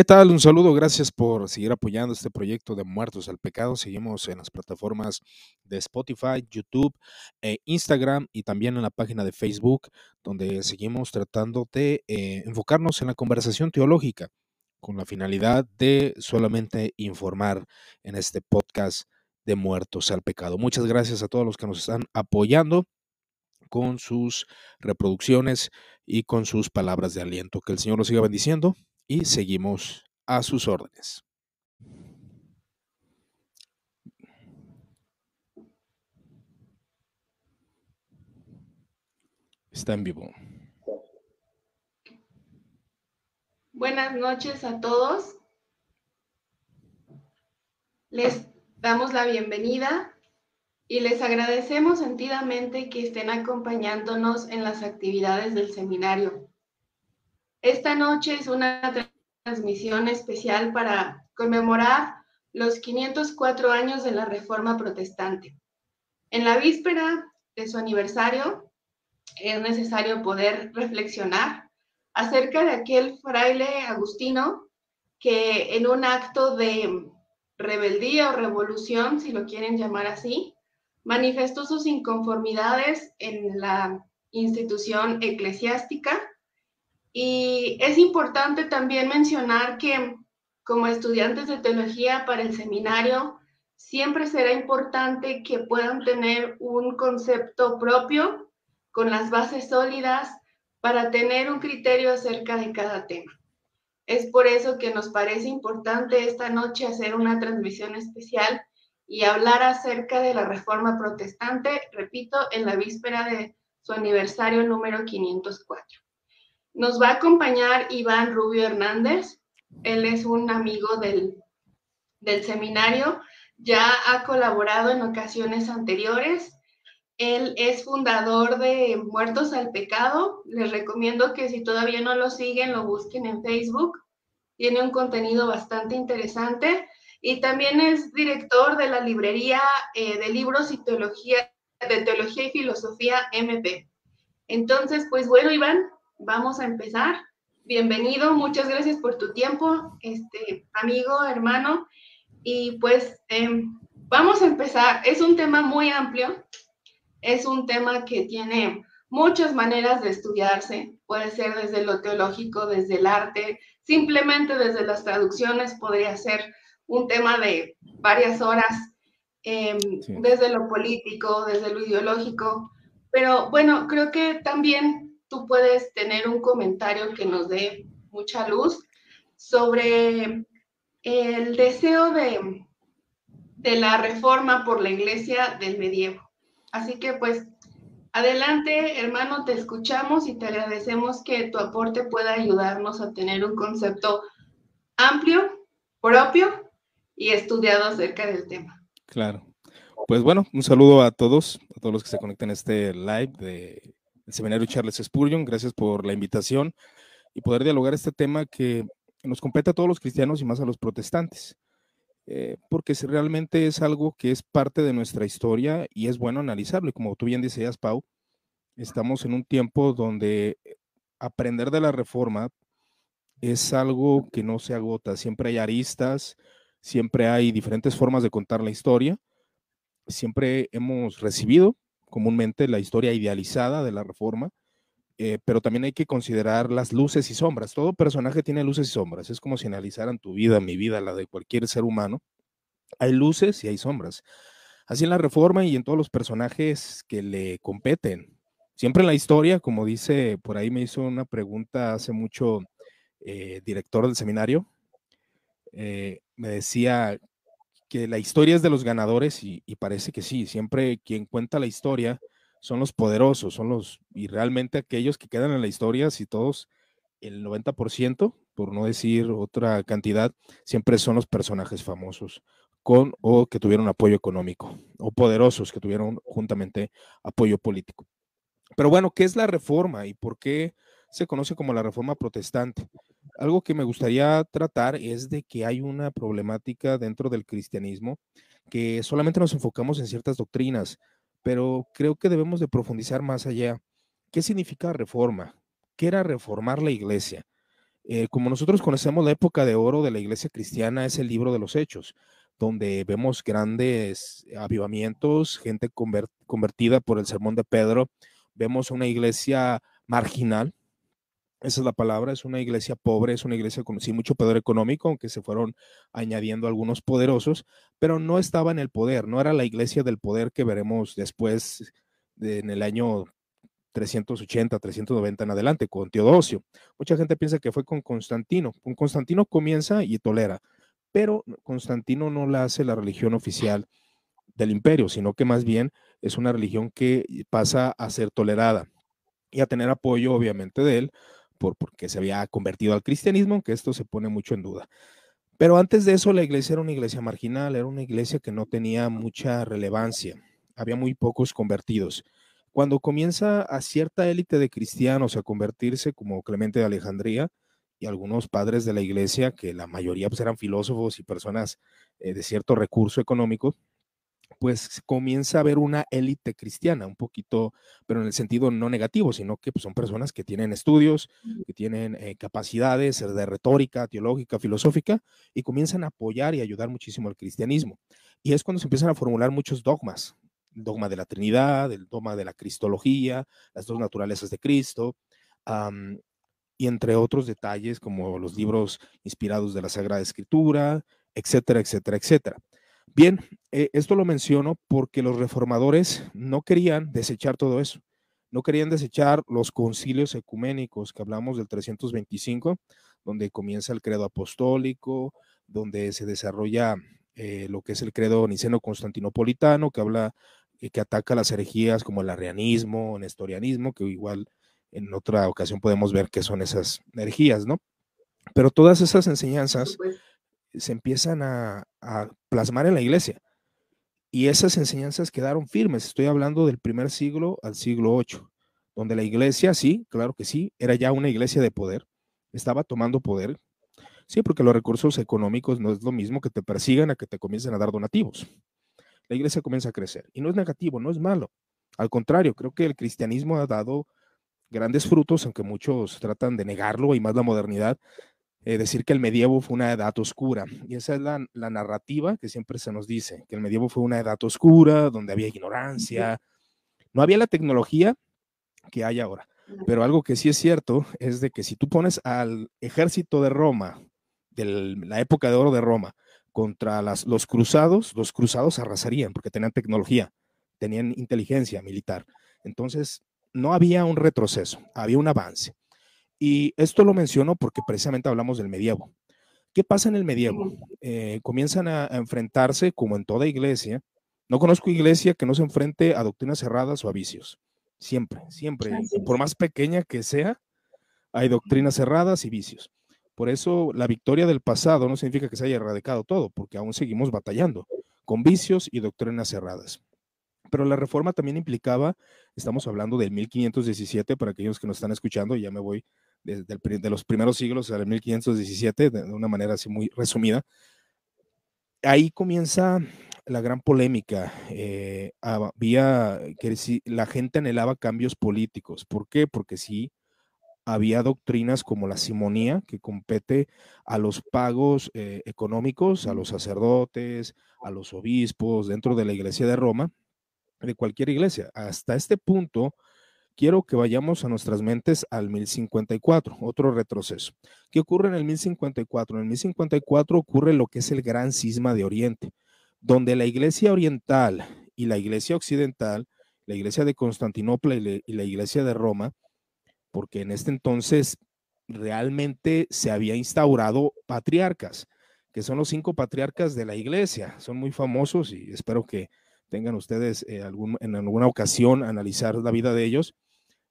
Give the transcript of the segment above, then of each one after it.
¿Qué tal? Un saludo, gracias por seguir apoyando este proyecto de Muertos al Pecado. Seguimos en las plataformas de Spotify, YouTube, e Instagram y también en la página de Facebook, donde seguimos tratando de eh, enfocarnos en la conversación teológica con la finalidad de solamente informar en este podcast de Muertos al Pecado. Muchas gracias a todos los que nos están apoyando con sus reproducciones y con sus palabras de aliento. Que el Señor los siga bendiciendo y seguimos a sus órdenes. Está en vivo. Buenas noches a todos. Les damos la bienvenida y les agradecemos sentidamente que estén acompañándonos en las actividades del seminario. Esta noche es una transmisión especial para conmemorar los 504 años de la Reforma Protestante. En la víspera de su aniversario es necesario poder reflexionar acerca de aquel fraile agustino que en un acto de rebeldía o revolución, si lo quieren llamar así, manifestó sus inconformidades en la institución eclesiástica y es importante también mencionar que como estudiantes de teología para el seminario, siempre será importante que puedan tener un concepto propio con las bases sólidas para tener un criterio acerca de cada tema. Es por eso que nos parece importante esta noche hacer una transmisión especial y hablar acerca de la reforma protestante, repito, en la víspera de su aniversario número 504. Nos va a acompañar Iván Rubio Hernández. Él es un amigo del, del seminario. Ya ha colaborado en ocasiones anteriores. Él es fundador de Muertos al Pecado. Les recomiendo que si todavía no lo siguen, lo busquen en Facebook. Tiene un contenido bastante interesante. Y también es director de la librería eh, de libros y de teología y filosofía MP. Entonces, pues bueno, Iván, vamos a empezar. Bienvenido, muchas gracias por tu tiempo, este amigo, hermano. Y pues em, vamos a empezar. Es un tema muy amplio, es un tema que tiene muchas maneras de estudiarse. Puede ser desde lo teológico, desde el arte, simplemente desde las traducciones podría ser un tema de varias horas, em, desde lo político, desde lo ideológico. Pero bueno, creo que también tú puedes tener un comentario que nos dé mucha luz sobre el deseo de, de la reforma por la iglesia del medievo. Así que pues adelante, hermano, te escuchamos y te agradecemos que tu aporte pueda ayudarnos a tener un concepto amplio, propio y estudiado acerca del tema. Claro. Pues bueno, un saludo a todos, a todos los que se conectan a este live de el seminario Charles Spurgeon. Gracias por la invitación y poder dialogar este tema que nos compete a todos los cristianos y más a los protestantes, eh, porque realmente es algo que es parte de nuestra historia y es bueno analizarlo. Y como tú bien decías, Pau, estamos en un tiempo donde aprender de la reforma es algo que no se agota. Siempre hay aristas, siempre hay diferentes formas de contar la historia. Siempre hemos recibido comúnmente la historia idealizada de la reforma, eh, pero también hay que considerar las luces y sombras. Todo personaje tiene luces y sombras. Es como si analizaran tu vida, mi vida, la de cualquier ser humano. Hay luces y hay sombras. Así en la reforma y en todos los personajes que le competen. Siempre en la historia, como dice, por ahí me hizo una pregunta hace mucho eh, director del seminario, eh, me decía que la historia es de los ganadores y, parece que sí, siempre quien cuenta la historia son los poderosos, son los, y realmente aquellos que quedan en la historia, si todos, el 90%, por no decir otra cantidad, siempre son los personajes famosos con o que tuvieron apoyo económico o poderosos que tuvieron juntamente apoyo político. Pero bueno, ¿qué es la reforma y por qué se conoce como la reforma protestante? Algo que me gustaría tratar es de que hay una problemática dentro del cristianismo que solamente nos enfocamos en ciertas doctrinas, pero creo que debemos de profundizar más allá. ¿Qué significa reforma? ¿Qué era reformar la iglesia? Eh, como nosotros conocemos la época de oro de la iglesia cristiana, es el libro de los hechos, donde vemos grandes avivamientos, gente convertida por el sermón de Pedro, vemos una iglesia marginal, esa es la palabra, es una iglesia pobre, es una iglesia con sí, mucho poder económico, aunque se fueron añadiendo algunos poderosos, pero no estaba en el poder, no era la iglesia del poder que veremos después en el año 380, 390 en adelante, con Teodosio. Mucha gente piensa que fue con Constantino. Con Constantino comienza y tolera, pero Constantino no la hace la religión oficial del imperio, sino que más bien es una religión que pasa a ser tolerada y a tener apoyo, obviamente, de él porque se había convertido al cristianismo, aunque esto se pone mucho en duda. Pero antes de eso la iglesia era una iglesia marginal, era una iglesia que no tenía mucha relevancia, había muy pocos convertidos. Cuando comienza a cierta élite de cristianos a convertirse como Clemente de Alejandría y algunos padres de la iglesia, que la mayoría pues, eran filósofos y personas eh, de cierto recurso económico, pues comienza a haber una élite cristiana, un poquito, pero en el sentido no negativo, sino que pues, son personas que tienen estudios, que tienen eh, capacidades de retórica, teológica, filosófica, y comienzan a apoyar y ayudar muchísimo al cristianismo. Y es cuando se empiezan a formular muchos dogmas, el dogma de la Trinidad, el dogma de la Cristología, las dos naturalezas de Cristo, y entre otros detalles como los libros inspirados de la Sagrada Escritura, etcétera, etcétera, etcétera. Bien, eh, esto lo menciono porque los reformadores no querían desechar todo eso. No querían desechar los concilios ecuménicos que hablamos del 325, donde comienza el credo apostólico, donde se desarrolla eh, lo que es el credo niceno-constantinopolitano, que habla, eh, que ataca las herejías como el arrianismo, el nestorianismo, que igual en otra ocasión podemos ver qué son esas herejías, ¿no? Pero todas esas enseñanzas se empiezan a, plasmar en la iglesia. Y esas enseñanzas quedaron firmes. Estoy hablando del primer siglo al siglo VIII, donde la iglesia, sí, claro que sí, era ya una iglesia de poder, estaba tomando poder. Sí, porque los recursos económicos no es lo mismo que te persigan a que te comiencen a dar donativos. La iglesia comienza a crecer. Y no es negativo, no es malo. Al contrario, creo que el cristianismo ha dado grandes frutos, aunque muchos tratan de negarlo y más la modernidad, eh, decir que el medievo fue una edad oscura. Y esa es la, narrativa que siempre se nos dice, que el medievo fue una edad oscura, donde había ignorancia, no había la tecnología que hay ahora. Pero algo que sí es cierto es de que si tú pones al ejército de Roma, de la época de oro de Roma, contra las, los cruzados, los cruzados arrasarían porque tenían tecnología, tenían inteligencia militar. Entonces, no había un retroceso, había un avance. Y esto lo menciono porque precisamente hablamos del medievo. ¿Qué pasa en el medievo? Eh, comienzan a, enfrentarse, como en toda iglesia. No conozco iglesia que no se enfrente a doctrinas cerradas o a vicios. Siempre, siempre. Por más pequeña que sea, hay doctrinas cerradas y vicios. Por eso la victoria del pasado no significa que se haya erradicado todo, porque aún seguimos batallando con vicios y doctrinas cerradas. Pero la reforma también implicaba, estamos hablando del 1517, para aquellos que nos están escuchando, ya me voy desde de los primeros siglos, del 1517, de una manera así muy resumida. Ahí comienza la gran polémica. Eh, había que si la gente anhelaba cambios políticos. ¿Por qué? Porque sí había doctrinas como la simonía, que compete a los pagos eh, económicos, a los sacerdotes, a los obispos dentro de la iglesia de Roma, de cualquier iglesia. Hasta este punto, quiero que vayamos a nuestras mentes al 1054, otro retroceso. ¿Qué ocurre en el 1054? En el 1054 ocurre lo que es el gran cisma de Oriente, donde la iglesia oriental y la iglesia occidental, la iglesia de Constantinopla y, la iglesia de Roma, porque en este entonces realmente se había instaurado patriarcas, que son los cinco patriarcas de la iglesia, son muy famosos y espero que tengan ustedes eh, en alguna ocasión analizar la vida de ellos.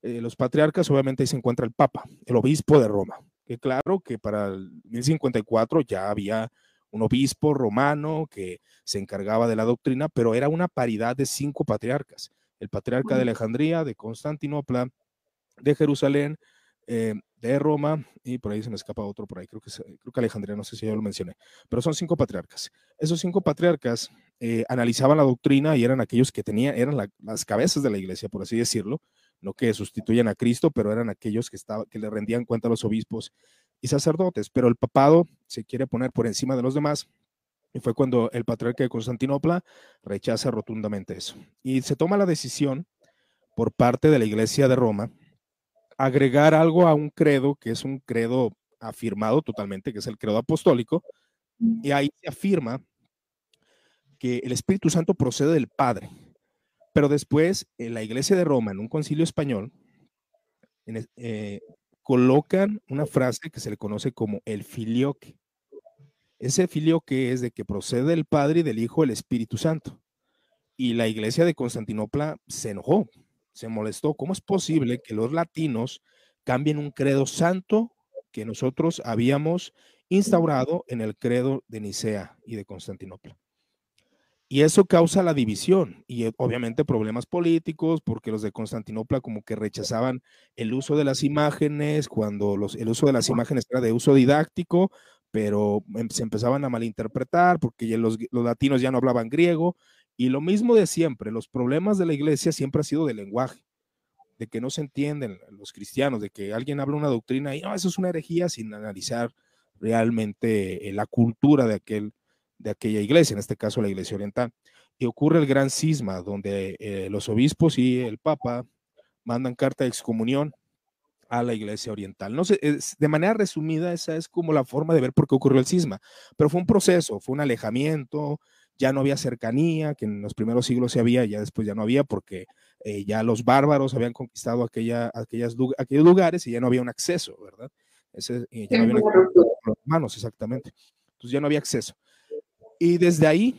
Eh, los patriarcas, obviamente ahí se encuentra el Papa, el obispo de Roma, que claro que para el 1054 ya había un obispo romano que se encargaba de la doctrina, pero era una paridad de cinco patriarcas. El patriarca de Alejandría, de Constantinopla, de Jerusalén, eh, de Roma, y por ahí se me escapa otro por ahí, creo que, creo que Alejandría, no sé si ya lo mencioné, pero son cinco patriarcas. Esos cinco patriarcas eh, analizaban la doctrina y eran aquellos que tenían, eran las cabezas de la iglesia, por así decirlo, no que sustituyan a Cristo, pero eran aquellos que, estaba, que le rendían cuenta a los obispos y sacerdotes, pero el papado se quiere poner por encima de los demás. Y fue cuando el patriarca de Constantinopla rechaza rotundamente eso. Y se toma la decisión por parte de la Iglesia de Roma agregar algo a un credo que es un credo afirmado totalmente, que es el credo apostólico, y ahí se afirma que el Espíritu Santo procede del Padre. Pero después, en la Iglesia de Roma, en un concilio español, eh, colocan una frase que se le conoce como el filioque. Ese filioque es de que procede del Padre y del Hijo el Espíritu Santo. Y la Iglesia de Constantinopla se enojó, se molestó. ¿Cómo es posible que los latinos cambien un credo santo que nosotros habíamos instaurado en el credo de Nicea y de Constantinopla. Y eso causa la división y eh, obviamente problemas políticos, porque los de Constantinopla como que rechazaban el uso de las imágenes, cuando los, el uso de las imágenes era de uso didáctico, pero em, se empezaban a malinterpretar porque los, los latinos ya no hablaban griego. Y lo mismo de siempre, los problemas de la iglesia siempre ha sido de lenguaje de que no se entienden los cristianos, de que alguien habla una doctrina y no, eso es una herejía sin analizar realmente eh, la cultura de, aquel, de aquella iglesia, en este caso la iglesia oriental. Y ocurre el gran cisma, donde eh, los obispos y el papa mandan carta de excomunión a la iglesia oriental. No sé, de manera resumida, esa es como la forma de ver por qué ocurrió el cisma, pero fue un proceso, fue un alejamiento, ya no había cercanía, que en los primeros siglos se había, ya después ya no había, porque eh, ya los bárbaros habían conquistado aquella, aquellas, aquellos lugares y ya no había un acceso, ¿verdad? Ese, ya no había los hermanos, exactamente. Entonces ya no había acceso. Y desde ahí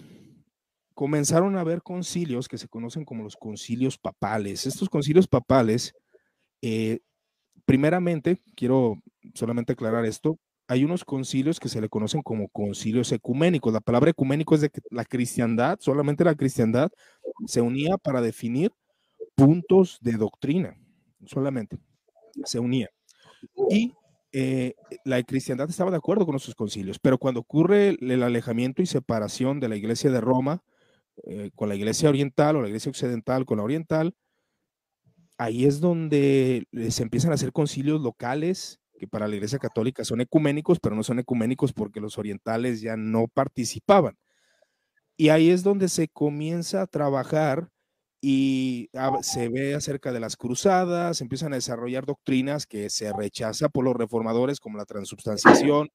comenzaron a haber concilios que se conocen como los concilios papales. Estos concilios papales, eh, primeramente, quiero solamente aclarar esto, hay unos concilios que se le conocen como concilios ecuménicos. La palabra ecuménico es de que la cristiandad, solamente la cristiandad, se unía para definir puntos de doctrina, solamente se unía. Y eh, la cristiandad estaba de acuerdo con esos concilios, pero cuando ocurre el alejamiento y separación de la iglesia de Roma eh, con la iglesia oriental o la iglesia occidental con la oriental, ahí es donde se empiezan a hacer concilios locales que para la Iglesia Católica son ecuménicos, pero no son ecuménicos porque los orientales ya no participaban. Y ahí es donde se comienza a trabajar y se ve acerca de las cruzadas, empiezan a desarrollar doctrinas que se rechaza por los reformadores, como la transubstanciación,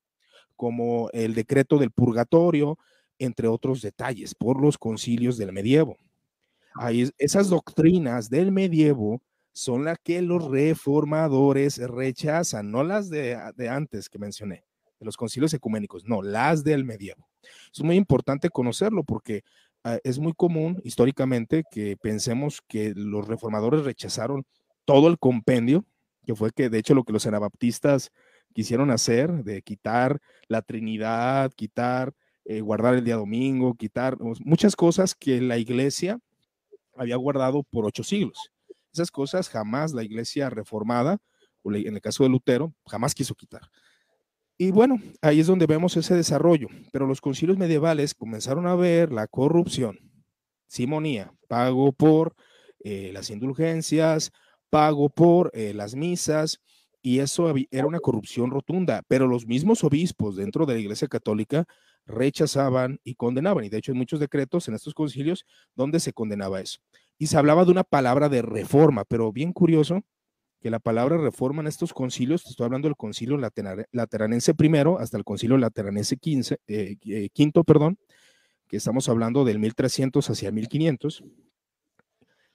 como el decreto del purgatorio, entre otros detalles, por los concilios del medievo. Ahí, esas doctrinas del medievo son las que los reformadores rechazan, no las de, antes que mencioné, de los concilios ecuménicos, no, las del medievo. Es muy importante conocerlo porque ah, es muy común históricamente que pensemos que los reformadores rechazaron todo el compendio, que fue que de hecho lo que los anabaptistas quisieron hacer, de quitar la Trinidad, quitar, eh, guardar el día domingo, quitar muchas cosas que la iglesia había guardado por ocho siglos. Esas cosas jamás la iglesia reformada, en el caso de Lutero, jamás quiso quitar. Y bueno, ahí es donde vemos ese desarrollo. Pero los concilios medievales comenzaron a ver la corrupción, simonía, pago por eh, las indulgencias, pago por eh, las misas, y eso era una corrupción rotunda. Pero los mismos obispos dentro de la Iglesia Católica rechazaban y condenaban. Y de hecho hay muchos decretos en estos concilios donde se condenaba eso y se hablaba de una palabra de reforma, pero bien curioso que la palabra reforma en estos concilios, estoy hablando del concilio lateranense primero hasta el concilio lateranense quince, eh, eh, quinto, perdón, que estamos hablando del 1300 hacia 1500,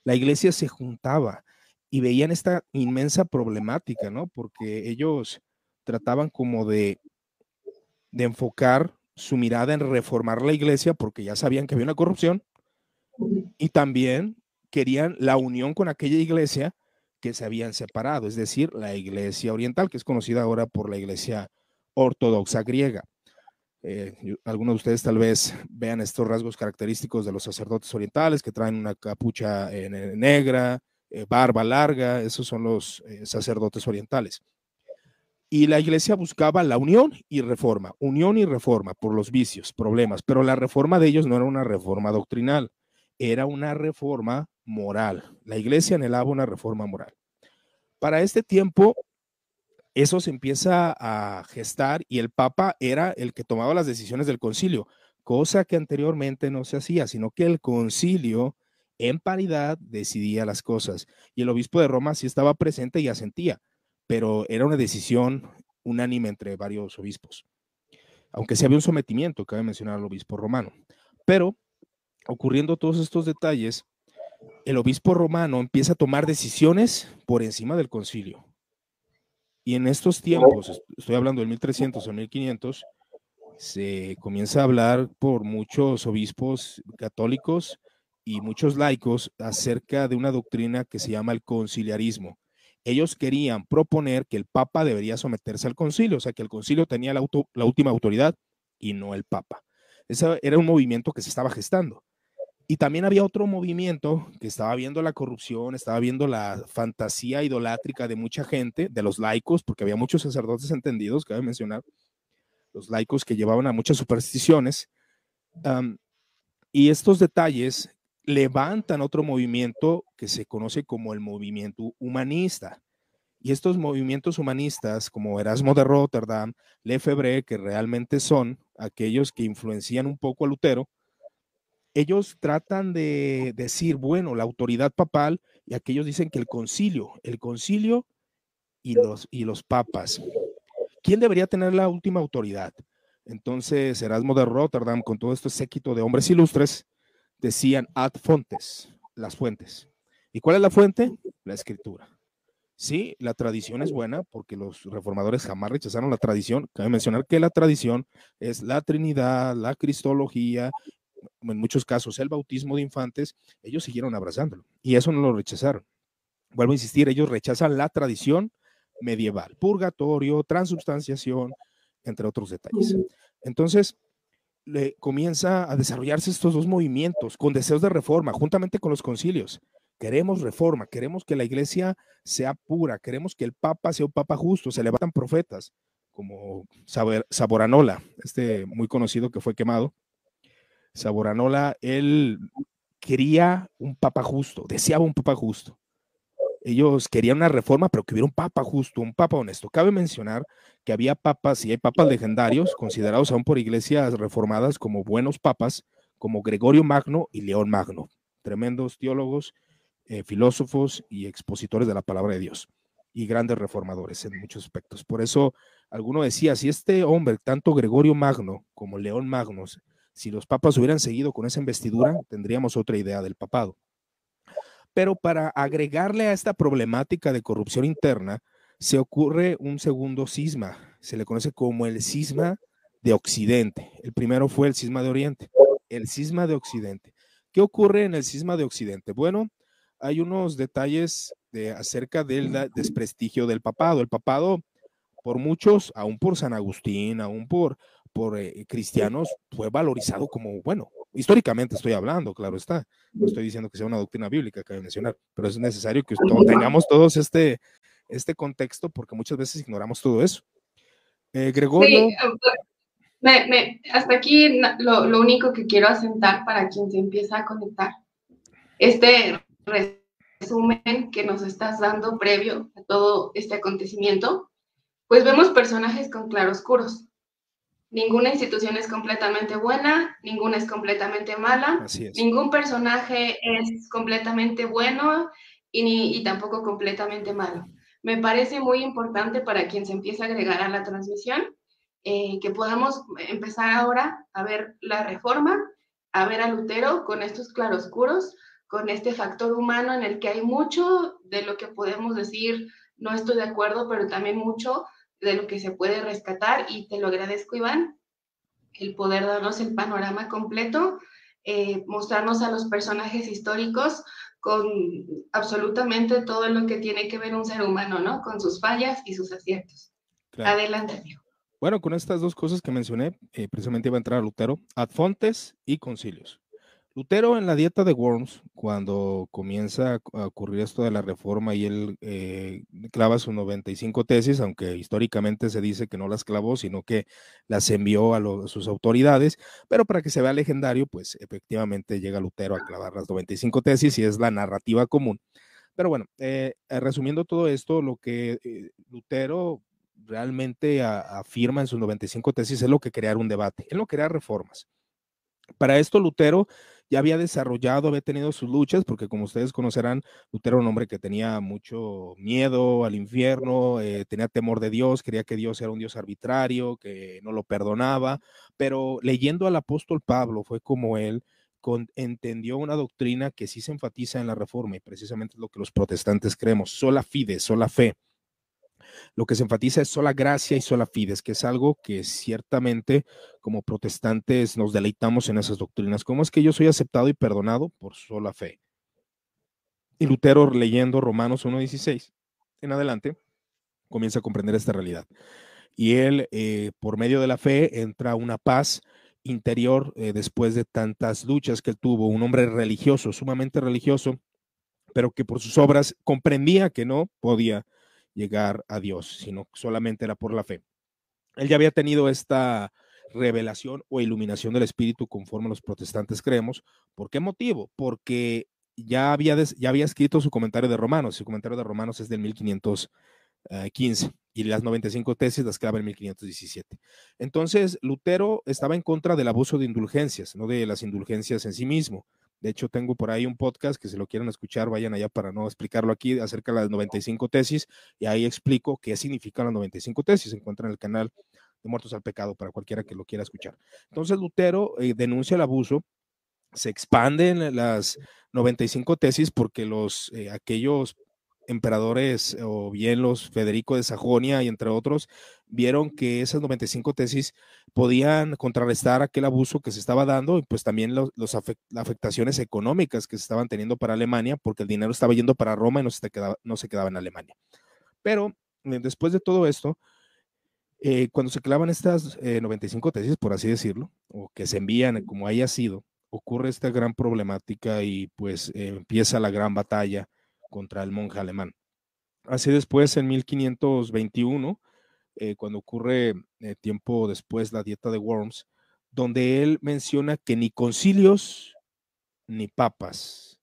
la iglesia se juntaba y veían esta inmensa problemática, ¿no? Porque ellos trataban como de, de enfocar su mirada en reformar la iglesia porque ya sabían que había una corrupción y también querían la unión con aquella iglesia que se habían separado, es decir, la iglesia oriental, que es conocida ahora por la iglesia ortodoxa griega. Eh, algunos de ustedes tal vez vean estos rasgos característicos de los sacerdotes orientales que traen una capucha negra, eh, barba larga, esos son los eh, sacerdotes orientales. Y la iglesia buscaba la unión y reforma, unión y reforma por los vicios, problemas, pero la reforma de ellos no era una reforma doctrinal, era una reforma moral. La iglesia anhelaba una reforma moral. Para este tiempo, eso se empieza a gestar y el Papa era el que tomaba las decisiones del concilio, cosa que anteriormente no se hacía, sino que el concilio en paridad decidía las cosas y el obispo de Roma sí estaba presente y asentía, pero era una decisión unánime entre varios obispos. Aunque sí había un sometimiento, cabe mencionar al obispo romano. Pero ocurriendo todos estos detalles, el obispo romano empieza a tomar decisiones por encima del concilio. Y en estos tiempos, estoy hablando del 1300 o 1500, se comienza a hablar por muchos obispos católicos y muchos laicos acerca de una doctrina que se llama el conciliarismo. Ellos querían proponer que el Papa debería someterse al concilio, o sea, que el concilio tenía la, la última autoridad y no el Papa. Ese era un movimiento que se estaba gestando. Y también había otro movimiento que estaba viendo la corrupción, estaba viendo la fantasía idolátrica de mucha gente, de los laicos, porque había muchos sacerdotes entendidos, cabe mencionar, los laicos que llevaban a muchas supersticiones. y estos detalles levantan otro movimiento que se conoce como el movimiento humanista. Y estos movimientos humanistas, como Erasmo de Rotterdam, Lefebvre, que realmente son aquellos que influencian un poco a Lutero, ellos tratan de decir, bueno, la autoridad papal, y aquellos dicen que el concilio, el concilio y los, y los papas. ¿Quién debería tener la última autoridad? Entonces, Erasmo de Rotterdam, con todo este séquito de hombres ilustres, decían ad fontes, las fuentes. ¿Y cuál es la fuente? La escritura. Sí, la tradición es buena porque los reformadores jamás rechazaron la tradición. Cabe mencionar que la tradición es la Trinidad, la Cristología en muchos casos el bautismo de infantes, ellos siguieron abrazándolo y eso no lo rechazaron. Vuelvo a insistir, ellos rechazan la tradición medieval, purgatorio, transubstanciación, entre otros detalles. Entonces, le comienza a desarrollarse estos dos movimientos con deseos de reforma, juntamente con los concilios. Queremos reforma, queremos que la iglesia sea pura, queremos que el papa sea un papa justo, se levantan profetas como Saboranola, este muy conocido que fue quemado, Saboranola, él quería un papa justo, deseaba un papa justo. Ellos querían una reforma, pero que hubiera un papa justo, un papa honesto. Cabe mencionar que había papas y hay papas legendarios, considerados aún por iglesias reformadas como buenos papas, como Gregorio Magno y León Magno, tremendos teólogos, eh, filósofos y expositores de la palabra de Dios y grandes reformadores en muchos aspectos. Por eso alguno decía, si este hombre, tanto Gregorio Magno como León Magno, si los papas hubieran seguido con esa investidura, tendríamos otra idea del papado. Pero para agregarle a esta problemática de corrupción interna, se ocurre un segundo cisma. Se le conoce como el cisma de Occidente. El primero fue el cisma de Oriente. El cisma de Occidente. ¿Qué ocurre en el cisma de Occidente? Bueno, hay unos detalles de, acerca del desprestigio del papado. El papado, por muchos, aún por San Agustín, aún por por eh, cristianos fue valorizado como, bueno, históricamente estoy hablando, claro está, no estoy diciendo que sea una doctrina bíblica que mencionar, pero es necesario que tengamos todos este, este contexto porque muchas veces ignoramos todo eso. Eh, Gregorio. hasta aquí lo, lo, único que quiero asentar para quien se empieza a conectar. Este resumen que nos estás dando previo a todo este acontecimiento, pues vemos personajes con claroscuros Ninguna institución es completamente buena, ninguna es completamente mala, ningún personaje es completamente bueno y, y tampoco completamente malo. Me parece muy importante para quien se empieza a agregar a la transmisión eh, que podamos empezar ahora a ver la reforma, a ver a Lutero con estos claroscuros, con este factor humano en el que hay mucho de lo que podemos decir, no estoy de acuerdo, pero también mucho de lo que se puede rescatar y te lo agradezco, Iván, el poder darnos el panorama completo, eh, mostrarnos a los personajes históricos con absolutamente todo lo que tiene que ver un ser humano, ¿no? Con sus fallas y sus aciertos. Adelante, amigo. Bueno, con estas dos cosas que mencioné, eh, precisamente iba a entrar a Lutero, ad fontes y concilios. Lutero en la dieta de Worms, cuando comienza a ocurrir esto de la reforma y él eh, clava sus 95 tesis, aunque históricamente se dice que no las clavó, sino que las envió a, sus autoridades, pero para que se vea legendario, pues efectivamente llega Lutero a clavar las 95 tesis y es la narrativa común. Pero bueno, eh, resumiendo todo esto, lo que eh, Lutero realmente afirma en sus 95 tesis es lo que crear un debate, él no quería reformas. Para esto Lutero ya había desarrollado, había tenido sus luchas, porque como ustedes conocerán, Lutero era un hombre que tenía mucho miedo al infierno, eh, tenía temor de Dios, creía que Dios era un Dios arbitrario, que no lo perdonaba, pero leyendo al apóstol Pablo fue como él entendió una doctrina que sí se enfatiza en la reforma y precisamente es lo que los protestantes creemos, sola fide, sola fe lo que se enfatiza es sola gracia y sola fides, que es algo que ciertamente como protestantes nos deleitamos en esas doctrinas. ¿Cómo es que yo soy aceptado y perdonado? Por sola fe. Y Lutero leyendo Romanos 1.16 en adelante comienza a comprender esta realidad. Y él, eh, por medio de la fe, entra a una paz interior eh, después de tantas luchas que él tuvo, un hombre religioso, sumamente religioso, pero que por sus obras comprendía que no podía llegar a Dios, sino solamente era por la fe. Él ya había tenido esta revelación o iluminación del Espíritu conforme los protestantes creemos. ¿Por qué motivo? Porque ya había, ya había escrito su comentario de Romanos. Su comentario de Romanos es del 1515 y las 95 tesis las quedaba en 1517. Entonces, Lutero estaba en contra del abuso de indulgencias, no de las indulgencias en sí mismo. De hecho, tengo por ahí un podcast que si lo quieren escuchar, vayan allá para no explicarlo aquí acerca de las 95 tesis y ahí explico qué significan las 95 tesis. Se encuentra en el canal de Muertos al Pecado para cualquiera que lo quiera escuchar. Entonces, Lutero eh, denuncia el abuso, se expanden las 95 tesis porque los eh, aquellos emperadores o bien los Federico de Sajonia y entre otros vieron que esas 95 tesis podían contrarrestar aquel abuso que se estaba dando y pues también los, las afectaciones económicas que se estaban teniendo para Alemania porque el dinero estaba yendo para Roma y no se quedaba, no se quedaba en Alemania. Pero eh, después de todo esto, eh, cuando se clavan estas 95 eh, tesis, por así decirlo, o que se envían como haya sido, ocurre esta gran problemática y pues empieza la gran batalla contra el monje alemán. Así después, en 1521, eh, cuando ocurre eh, tiempo después la dieta de Worms, donde él menciona que ni concilios ni papas,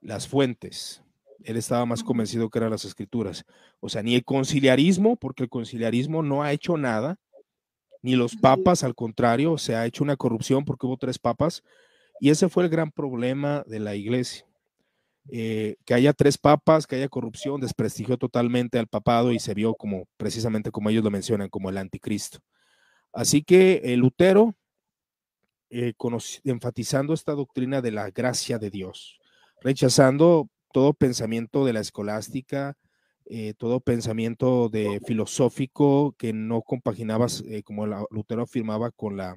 las fuentes, él estaba más convencido que eran las escrituras. O sea, ni el conciliarismo, porque el conciliarismo no ha hecho nada, ni los papas, al contrario, se ha hecho una corrupción porque hubo tres papas, y ese fue el gran problema de la iglesia. Eh, que haya tres papas, que haya corrupción, desprestigió totalmente al papado y se vio como, precisamente como ellos lo mencionan, como el anticristo. Así que eh, Lutero, eh, enfatizando esta doctrina de la gracia de Dios, rechazando todo pensamiento de la escolástica, todo pensamiento de filosófico que no compaginaba, como Lutero afirmaba, con la,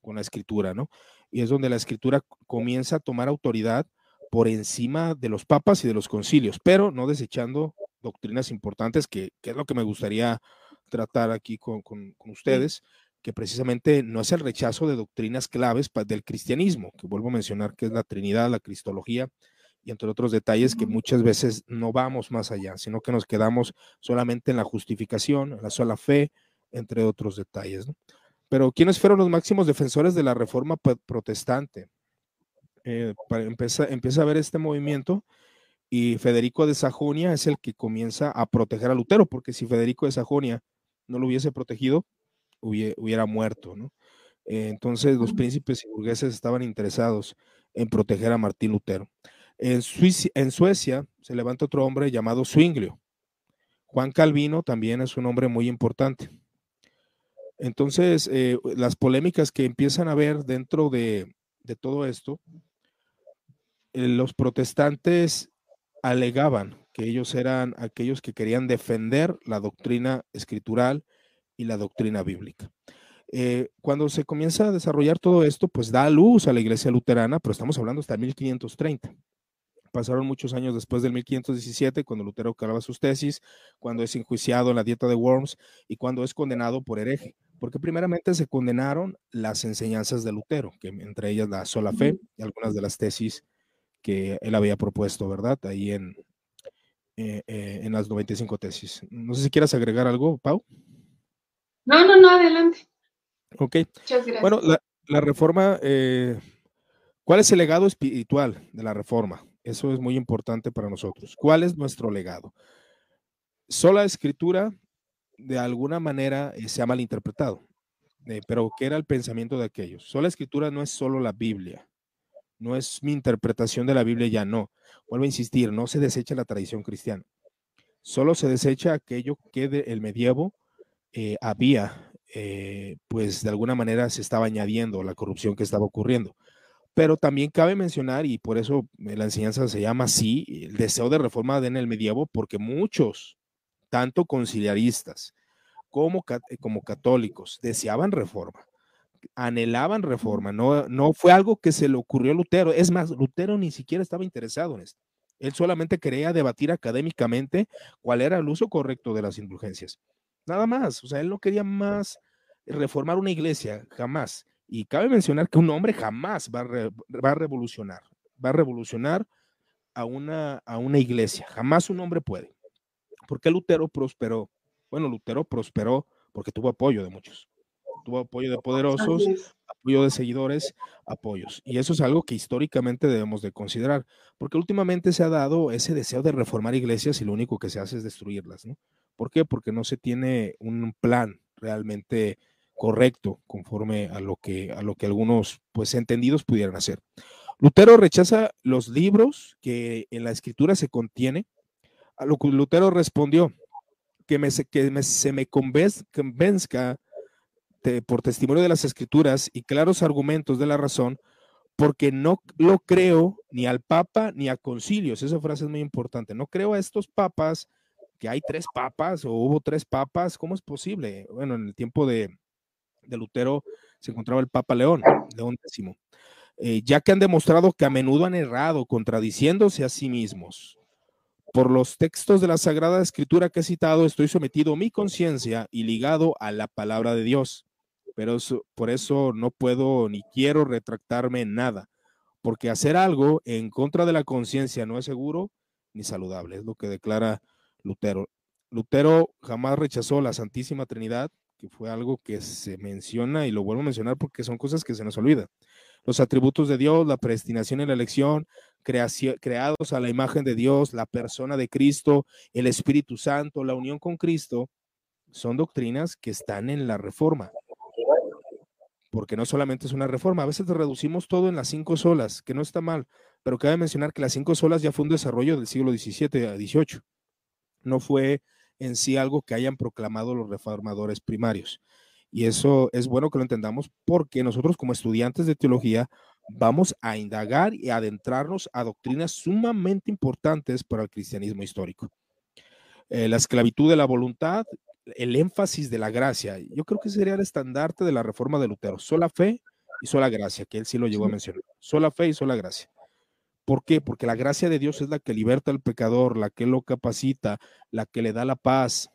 con la escritura, ¿no? Y es donde la escritura comienza a tomar autoridad por encima de los papas y de los concilios, pero no desechando doctrinas importantes, que, es lo que me gustaría tratar aquí con, ustedes, que precisamente no es el rechazo de doctrinas claves del cristianismo, que vuelvo a mencionar que es la Trinidad, la Cristología, y entre otros detalles que muchas veces no vamos más allá, sino que nos quedamos solamente en la justificación, en la sola fe, entre otros detalles. Pero ¿quiénes fueron los máximos defensores de la reforma protestante? Eh, empieza, empieza a ver este movimiento y Federico de Sajonia es el que comienza a proteger a Lutero, porque si Federico de Sajonia no lo hubiese protegido, hubiera, muerto, ¿no? Eh, entonces los príncipes y burgueses estaban interesados en proteger a Martín Lutero. En, en Suecia se levanta otro hombre llamado Zwinglio. Juan Calvino también es un hombre muy importante. Entonces, eh, las polémicas que empiezan a haber dentro de, de todo esto los protestantes alegaban que ellos eran aquellos que querían defender la doctrina escritural y la doctrina bíblica. Eh, cuando se comienza a desarrollar todo esto, pues da luz a la iglesia luterana, pero estamos hablando hasta 1530. Pasaron muchos años después del 1517, cuando Lutero acaba sus tesis, cuando es enjuiciado en la dieta de Worms y cuando es condenado por hereje. Porque primeramente se condenaron las enseñanzas de Lutero, que entre ellas la sola fe y algunas de las tesis que él había propuesto, ¿verdad? Ahí en, eh, eh, en las 95 tesis. No sé si quieras agregar algo, Pau. No, no, no, adelante. Ok. Muchas gracias. Bueno, la, reforma, eh, ¿cuál es el legado espiritual de la reforma? Eso es muy importante para nosotros. ¿Cuál es nuestro legado? Sola escritura de alguna manera se ha malinterpretado. Pero ¿qué era el pensamiento de aquellos? Sola escritura no es solo la Biblia, no es mi interpretación de la Biblia, ya no. Vuelvo a insistir, no se desecha la tradición cristiana, solo se desecha aquello que del medievo eh, había, pues de alguna manera se estaba añadiendo la corrupción que estaba ocurriendo. Pero también cabe mencionar, y por eso la enseñanza se llama así, el deseo de reforma en el medievo, porque muchos, tanto conciliaristas como, eh, como católicos, deseaban reforma, anhelaban reforma, no, no fue algo que se le ocurrió a Lutero, es más, Lutero ni siquiera estaba interesado en esto. Él solamente quería debatir académicamente cuál era el uso correcto de las indulgencias. Nada más, o sea, él no quería más reformar una iglesia, jamás. Y cabe mencionar que un hombre jamás va a, revolucionar, va a revolucionar a una, a una iglesia. Jamás un hombre puede. Porque Lutero prosperó. Bueno, Lutero prosperó porque tuvo apoyo de muchos. Tuvo apoyo de poderosos, apoyo de seguidores, apoyos. Y eso es algo que históricamente debemos de considerar, porque últimamente se ha dado ese deseo de reformar iglesias y lo único que se hace es destruirlas, ¿no? ¿Por qué? Porque no se tiene un plan realmente correcto conforme a lo que, a lo que algunos pues entendidos pudieran hacer. Lutero rechaza los libros que en la escritura se contiene. A lo que Lutero respondió, que, me, que se me convenzca por testimonio de las escrituras y claros argumentos de la razón, porque no lo creo ni al papa ni a concilios. Esa frase es muy importante. No creo a estos papas, que hay tres papas o hubo tres papas. ¿Cómo es posible? Bueno, en el tiempo de, de Lutero se encontraba el Papa León, León X, eh, ya que han demostrado que a menudo han errado, contradiciéndose a sí mismos. Por los textos de la Sagrada Escritura que he citado, estoy sometido a mi conciencia y ligado a la palabra de Dios. Pero por eso no puedo ni quiero retractarme en nada, porque hacer algo en contra de la conciencia no es seguro ni saludable, es lo que declara Lutero. Lutero jamás rechazó la Santísima Trinidad, fue algo que se menciona y lo vuelvo a mencionar porque son cosas que se nos olvidan. Los atributos de Dios, la predestinación y la elección, creados a la imagen de Dios, la persona de Cristo, el Espíritu Santo, la unión con Cristo, son doctrinas que están en la reforma. Porque no solamente es una reforma, a veces reducimos todo en las cinco solas, que no está mal, pero cabe mencionar que las cinco solas ya fue un desarrollo del siglo XVII a XVIII. No fue en sí algo que hayan proclamado los reformadores primarios. Y eso es bueno que lo entendamos porque nosotros como estudiantes de teología vamos a indagar y adentrarnos a doctrinas sumamente importantes para el cristianismo histórico. Eh, la esclavitud de la voluntad, el énfasis de la gracia. Yo creo que sería el estandarte de la reforma de Lutero. Sola fe y sola gracia, que él sí lo llegó a mencionar. Sola fe y sola gracia. ¿Por qué? Porque la gracia de Dios es la que liberta al pecador, la que lo capacita, la que le da la paz,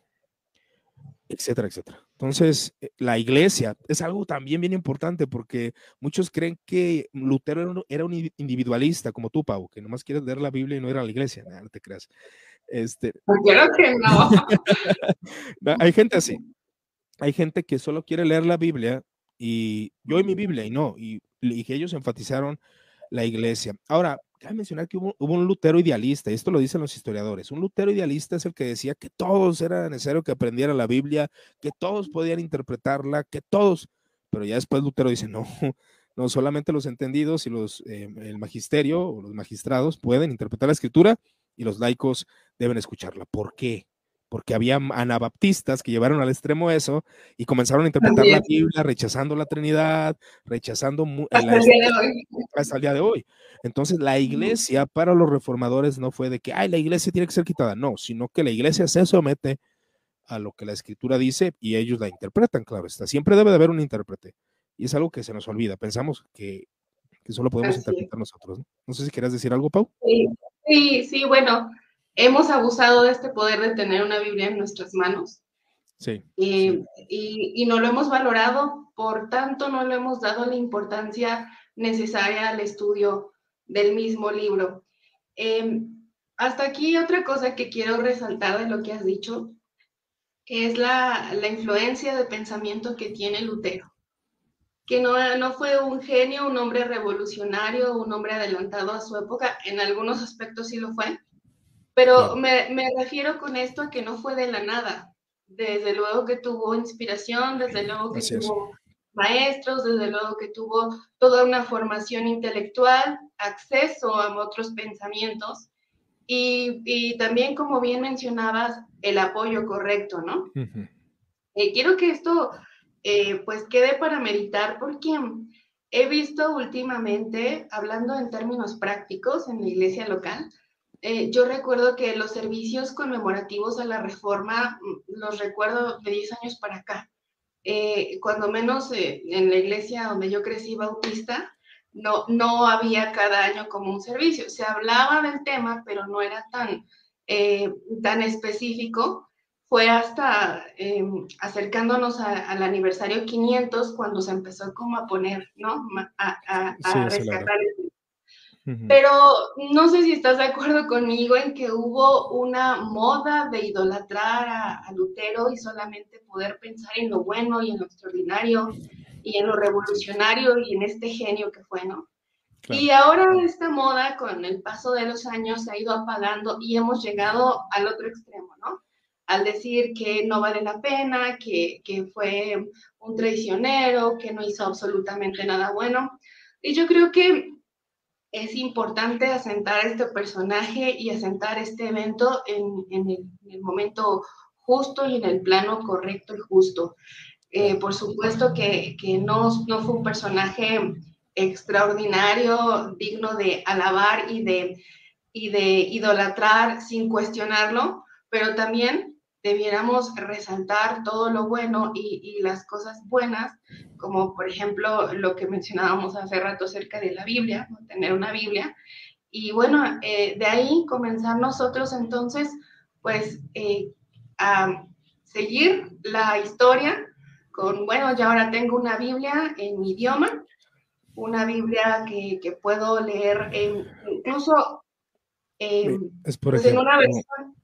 etcétera, etcétera. Entonces, eh, la iglesia es algo también bien importante porque muchos creen que Lutero era un individualista como tú, Pau, que nomás quieres leer la Biblia y no ir a la iglesia. no te creas. Este, que no. Hay gente así. Hay gente que solo quiere leer la Biblia y yo y mi Biblia y no. Y, y que ellos enfatizaron la iglesia. Ahora, cabe mencionar que hubo, un Lutero idealista, y esto lo dicen los historiadores. Un Lutero idealista es el que decía que todos era necesario que aprendieran la Biblia, que todos podían interpretarla, que todos. Pero ya después Lutero dice, no, no solamente los entendidos y los, eh, el magisterio o los magistrados pueden interpretar la escritura y los laicos deben escucharla. ¿Por qué? porque había anabaptistas que llevaron al extremo eso y comenzaron a interpretar la Biblia rechazando la Trinidad, rechazando hasta, el día de hoy. hasta el día de hoy. Entonces la iglesia para los reformadores no fue de que, ay, la iglesia tiene que ser quitada, no, sino que la iglesia se somete a lo que la escritura dice y ellos la interpretan, claro está. Siempre debe de haber un intérprete y es algo que se nos olvida. Pensamos que, que solo podemos interpretar nosotros. ¿no? ¿no? sé si quieres decir algo, Pau. Sí, sí, sí bueno hemos abusado de este poder de tener una Biblia en nuestras manos. Sí, y, y, no lo hemos valorado, por tanto no le hemos dado la importancia necesaria al estudio del mismo libro. Em, hasta aquí otra cosa que quiero resaltar de lo que has dicho es la, la influencia de pensamiento que tiene Lutero, que no, no fue un genio, un hombre revolucionario, un hombre adelantado a su época, en algunos aspectos sí lo fue, pero me, me, refiero con esto a que no fue de la nada. desde luego que tuvo inspiración, desde luego que tuvo maestros, desde luego que tuvo toda una formación intelectual, acceso a otros pensamientos y, también, como bien mencionabas, el apoyo correcto, ¿no? Eh, quiero que esto eh, pues quede para meditar porque he visto últimamente, hablando en términos prácticos en la iglesia local, eh, yo recuerdo que los servicios conmemorativos a la reforma mm, los recuerdo de 10 años para acá. cuando menos en la iglesia donde yo crecí bautista, no, no había cada año como un servicio. Se hablaba del tema, pero no era tan, eh, tan específico. Fue hasta em, acercándonos al aniversario 500 cuando se empezó como a poner, ¿no? A, rescatar Pero no sé si estás de acuerdo conmigo en que hubo una moda de idolatrar a, a, Lutero y solamente poder pensar en lo bueno y en lo extraordinario y en lo revolucionario y en este genio que fue, ¿no? Y ahora esta moda con el paso de los años se ha ido apagando y hemos llegado al otro extremo, ¿no? Al decir que no vale la pena, que, que fue un traicionero, que no hizo absolutamente nada bueno. Y yo creo que es importante asentar este personaje y asentar este evento en, el, en, el, momento justo y en el plano correcto y justo. Eh, por supuesto que, no, fue un personaje extraordinario, digno de alabar y de idolatrar sin cuestionarlo, pero también debiéramos resaltar todo lo bueno y, y, las cosas buenas, como por ejemplo lo que mencionábamos hace rato acerca de la Biblia, tener una Biblia. Y bueno, eh, de ahí comenzar nosotros entonces, pues, eh, a seguir la historia bueno, ya ahora tengo una Biblia en mi idioma, una Biblia que, que puedo leer incluso es por pues, en una versión,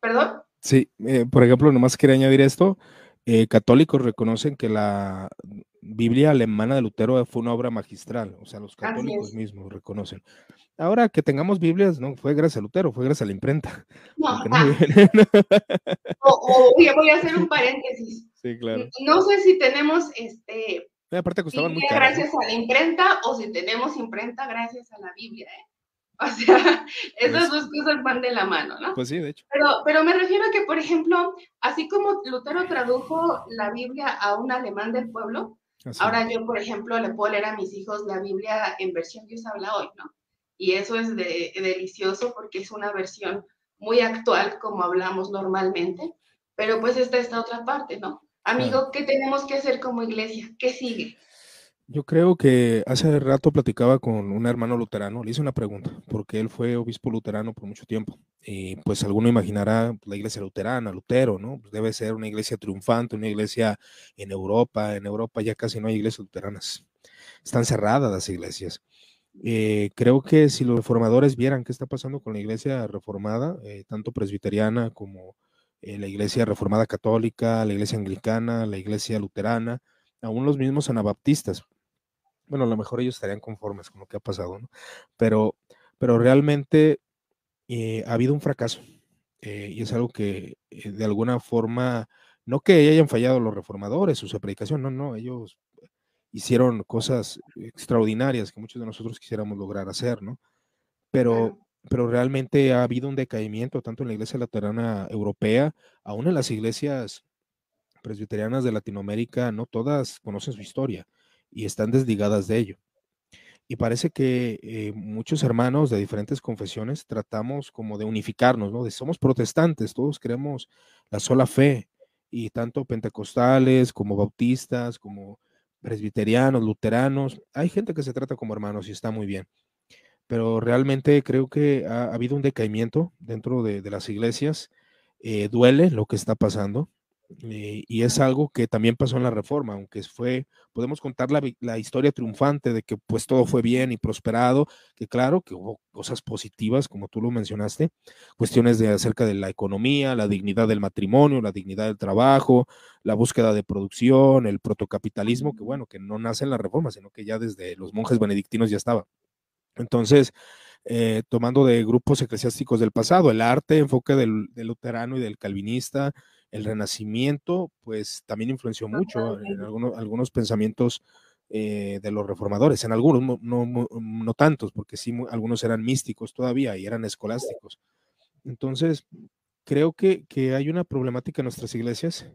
perdón. Sí, eh, por ejemplo, nomás quería añadir esto, eh, católicos reconocen que la Biblia alemana de Lutero fue una obra magistral, o sea, los católicos mismos reconocen. Ahora que tengamos Biblias, no fue gracias a Lutero, fue gracias a la imprenta. No, ah. o, voy a hacer un paréntesis. Sí, claro. No sé si tenemos este. aparte costaban muy Gracias a la imprenta o si tenemos imprenta gracias a la Biblia, ¿eh? O sea, esas pues dos cosas van de la mano, ¿no? Pues sí, de hecho. Pero, pero me refiero a que, por ejemplo, así como Lutero tradujo la Biblia a un alemán del pueblo, ahora yo, por ejemplo, le puedo leer a mis hijos la Biblia en versión Dios habla hoy, ¿no? Y eso es de, delicioso porque es una versión muy actual, como hablamos normalmente, pero pues está esta otra parte, ¿no? Amigo, ¿qué tenemos que hacer como iglesia? ¿Qué sigue? Yo creo que hace rato platicaba con un hermano luterano, le hice una pregunta, porque él fue obispo luterano por mucho tiempo. Y pues alguno imaginará pues, la iglesia luterana, Lutero, ¿no? Pues debe ser una iglesia triunfante, una iglesia en Europa. En Europa ya casi no hay iglesias luteranas. Están cerradas las iglesias. Eh, creo que si los reformadores vieran qué está pasando con la iglesia reformada, eh, tanto presbiteriana como eh, la iglesia reformada católica, la iglesia anglicana, la iglesia luterana, aún los mismos anabaptistas, bueno, a lo mejor ellos estarían conformes con lo que ha pasado, ¿no? Pero, pero realmente eh, ha habido un fracaso eh, y es algo que eh, de alguna forma, no que hayan fallado los reformadores o su predicación, no, no, ellos hicieron cosas extraordinarias que muchos de nosotros quisiéramos lograr hacer, ¿no? Pero, pero realmente ha habido un decaimiento tanto en la iglesia luterana europea, aún en las iglesias presbiterianas de Latinoamérica, no todas conocen su historia y están desligadas de ello. Y parece que eh, muchos hermanos de diferentes confesiones tratamos como de unificarnos, ¿no? De somos protestantes, todos creemos la sola fe, y tanto pentecostales como bautistas, como presbiterianos, luteranos, hay gente que se trata como hermanos y está muy bien. Pero realmente creo que ha, habido un decaimiento dentro de, las iglesias. Eh, duele lo que está pasando. Eh, y es algo que también pasó en la reforma, aunque fue, podemos contar la, historia triunfante de que pues todo fue bien y prosperado, que claro que hubo cosas positivas, como tú lo mencionaste, cuestiones de acerca de la economía, la dignidad del matrimonio, la dignidad del trabajo, la búsqueda de producción, el protocapitalismo, que bueno, que no nace en la reforma, sino que ya desde los monjes benedictinos ya estaba. Entonces, eh, tomando de grupos eclesiásticos del pasado, el arte, enfoque del luterano y del calvinista, el renacimiento, pues también influenció mucho en algunos, algunos pensamientos eh, de los reformadores, en algunos, no, no, tantos, porque sí, algunos eran místicos todavía y eran escolásticos. Entonces, creo que, que hay una problemática en nuestras iglesias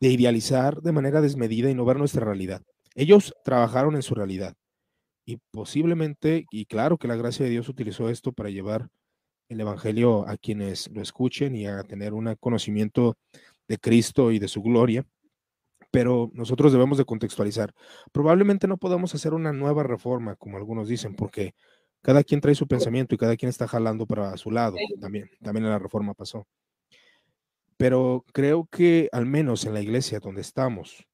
de idealizar de manera desmedida y no ver nuestra realidad. Ellos trabajaron en su realidad y posiblemente, y claro que la gracia de Dios utilizó esto para llevar el Evangelio a quienes lo escuchen y a tener un conocimiento de Cristo y de su gloria, pero nosotros debemos de contextualizar. Probablemente no podamos hacer una nueva reforma, como algunos dicen, porque cada quien trae su pensamiento y cada quien está jalando para su lado. También, también en la reforma pasó. Pero creo que al menos en la iglesia donde estamos,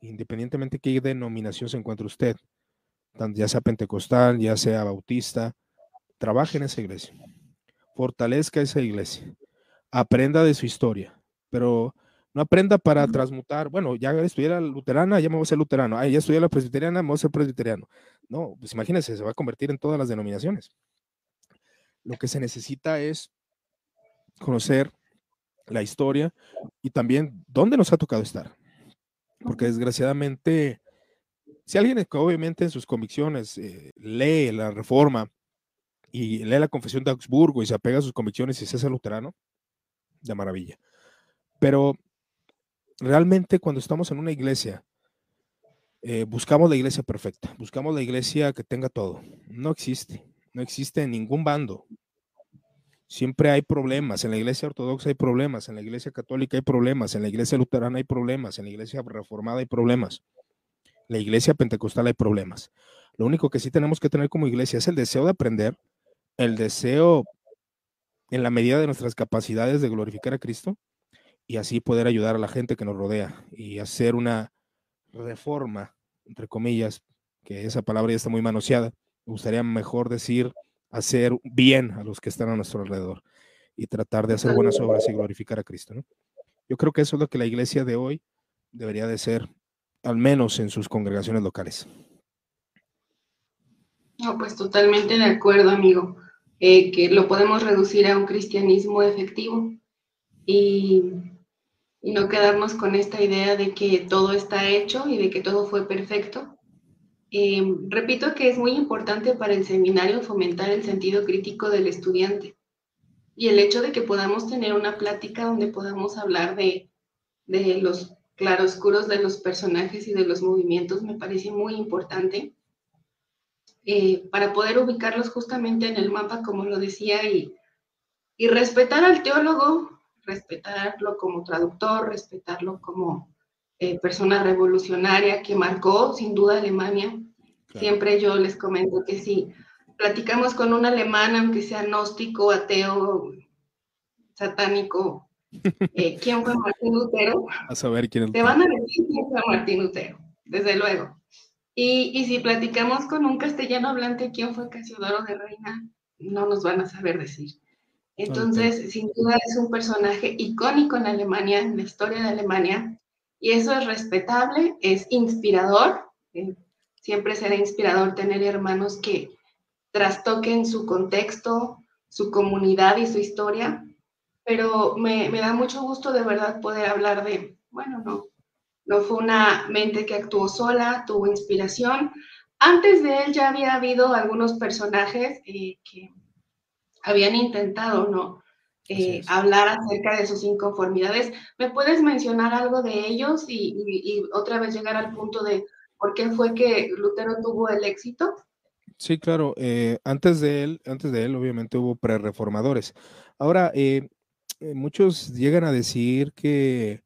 independientemente de qué denominación se encuentre usted, ya sea pentecostal, ya sea bautista, trabaje en esa iglesia, fortalezca esa iglesia, aprenda de su historia, pero no aprenda para transmutar, bueno, ya estudié la luterana, ya me voy a ser luterano, ya estudié la presbiteriana, me voy a ser presbiteriano. No, pues imagínense, se va a convertir en todas las denominaciones. Lo que se necesita es conocer la historia y también dónde nos ha tocado estar. Porque desgraciadamente si alguien que obviamente en sus convicciones eh, lee la reforma y lee la confesión de Augsburgo y se apega a sus convicciones y se hace luterano, de maravilla. Pero realmente cuando estamos en una iglesia, eh, buscamos la iglesia perfecta, buscamos la iglesia que tenga todo. No existe, no existe en ningún bando. Siempre hay problemas, en la iglesia ortodoxa hay problemas, en la iglesia católica hay problemas, en la iglesia luterana hay problemas, en la iglesia reformada hay problemas la iglesia pentecostal hay problemas. Lo único que sí tenemos que tener como iglesia es el deseo de aprender, el deseo en la medida de nuestras capacidades de glorificar a Cristo y así poder ayudar a la gente que nos rodea y hacer una reforma, entre comillas, que esa palabra ya está muy manoseada. Me gustaría mejor decir hacer bien a los que están a nuestro alrededor y tratar de hacer buenas obras y glorificar a Cristo. Yo creo que eso es lo que la iglesia de hoy debería de ser al menos en sus congregaciones locales. No, pues totalmente de acuerdo, amigo, eh, que lo podemos reducir a un cristianismo efectivo y, no quedarnos con esta idea de que todo está hecho y de que todo fue perfecto. Eh, repito que es muy importante para el seminario fomentar el sentido crítico del estudiante y el hecho de que podamos tener una plática donde podamos hablar de, de los claroscuros de los personajes y de los movimientos me parece muy importante eh, para poder ubicarlos justamente en el mapa, como lo decía, y, y respetar al teólogo, respetarlo como traductor, respetarlo como eh, persona revolucionaria que marcó sin duda Alemania. Siempre yo les comento que si platicamos con un alemán, aunque sea gnóstico, ateo, satánico, eh, quién fue Martín Lutero. A saber quién Te van a decir quién fue Martín Lutero, desde luego. Y, y, si platicamos con un castellano hablante quién fue Casiodoro de Reina, no nos van a saber decir. Entonces, sin duda es un personaje icónico en Alemania, en la historia de Alemania, y eso es respetable, es inspirador. Eh, siempre será inspirador tener hermanos que trastoquen su contexto, su comunidad y su historia pero me, me, da mucho gusto de verdad poder hablar de, bueno, no, no fue una mente que actuó sola, tuvo inspiración. Antes de él ya había habido algunos personajes eh, que habían intentado, ¿no? Eh, hablar acerca de sus inconformidades. ¿Me puedes mencionar algo de ellos y, y, otra vez llegar al punto de por qué fue que Lutero tuvo el éxito? Sí, claro. Eh, antes de él, antes de él, obviamente hubo pre-reformadores. Ahora, eh, eh, muchos llegan a decir que,